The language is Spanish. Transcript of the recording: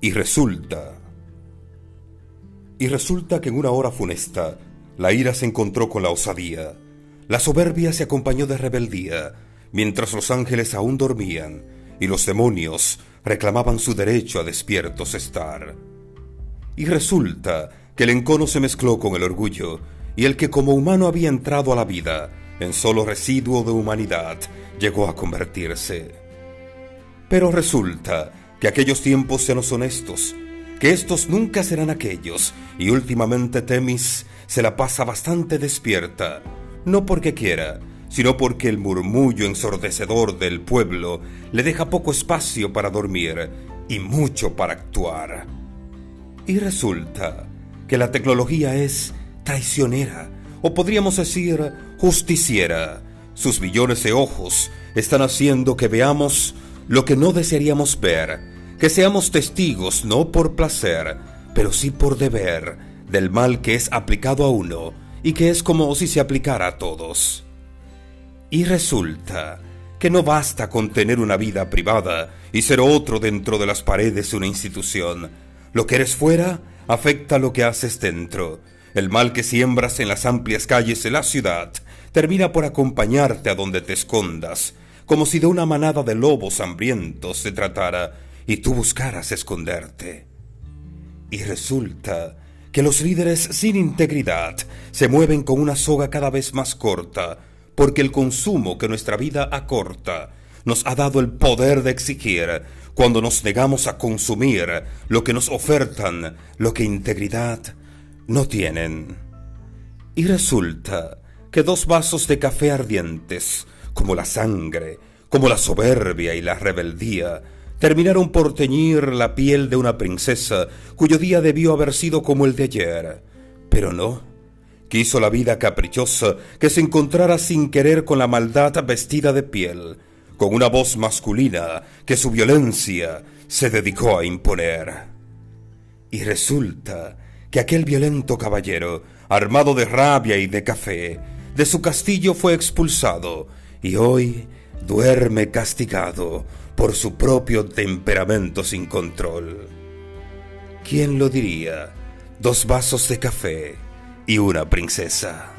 Y resulta... Y resulta que en una hora funesta, la ira se encontró con la osadía. La soberbia se acompañó de rebeldía, mientras los ángeles aún dormían y los demonios reclamaban su derecho a despiertos estar. Y resulta que el encono se mezcló con el orgullo, y el que como humano había entrado a la vida, en solo residuo de humanidad, llegó a convertirse. Pero resulta que aquellos tiempos ya no son estos, que estos nunca serán aquellos, y últimamente Temis se la pasa bastante despierta, no porque quiera, sino porque el murmullo ensordecedor del pueblo le deja poco espacio para dormir y mucho para actuar. Y resulta que la tecnología es traicionera, o podríamos decir justiciera. Sus millones de ojos están haciendo que veamos lo que no desearíamos ver, que seamos testigos no por placer, pero sí por deber del mal que es aplicado a uno y que es como si se aplicara a todos. Y resulta que no basta con tener una vida privada y ser otro dentro de las paredes de una institución. Lo que eres fuera afecta lo que haces dentro. El mal que siembras en las amplias calles de la ciudad termina por acompañarte a donde te escondas, como si de una manada de lobos hambrientos se tratara y tú buscaras esconderte. Y resulta que los líderes sin integridad se mueven con una soga cada vez más corta, porque el consumo que nuestra vida acorta nos ha dado el poder de exigir cuando nos negamos a consumir lo que nos ofertan, lo que integridad no tienen. Y resulta que dos vasos de café ardientes, como la sangre, como la soberbia y la rebeldía, terminaron por teñir la piel de una princesa cuyo día debió haber sido como el de ayer. Pero no. Quiso la vida caprichosa que se encontrara sin querer con la maldad vestida de piel, con una voz masculina que su violencia se dedicó a imponer. Y resulta que aquel violento caballero, armado de rabia y de café, de su castillo fue expulsado y hoy duerme castigado por su propio temperamento sin control. ¿Quién lo diría? Dos vasos de café y una princesa.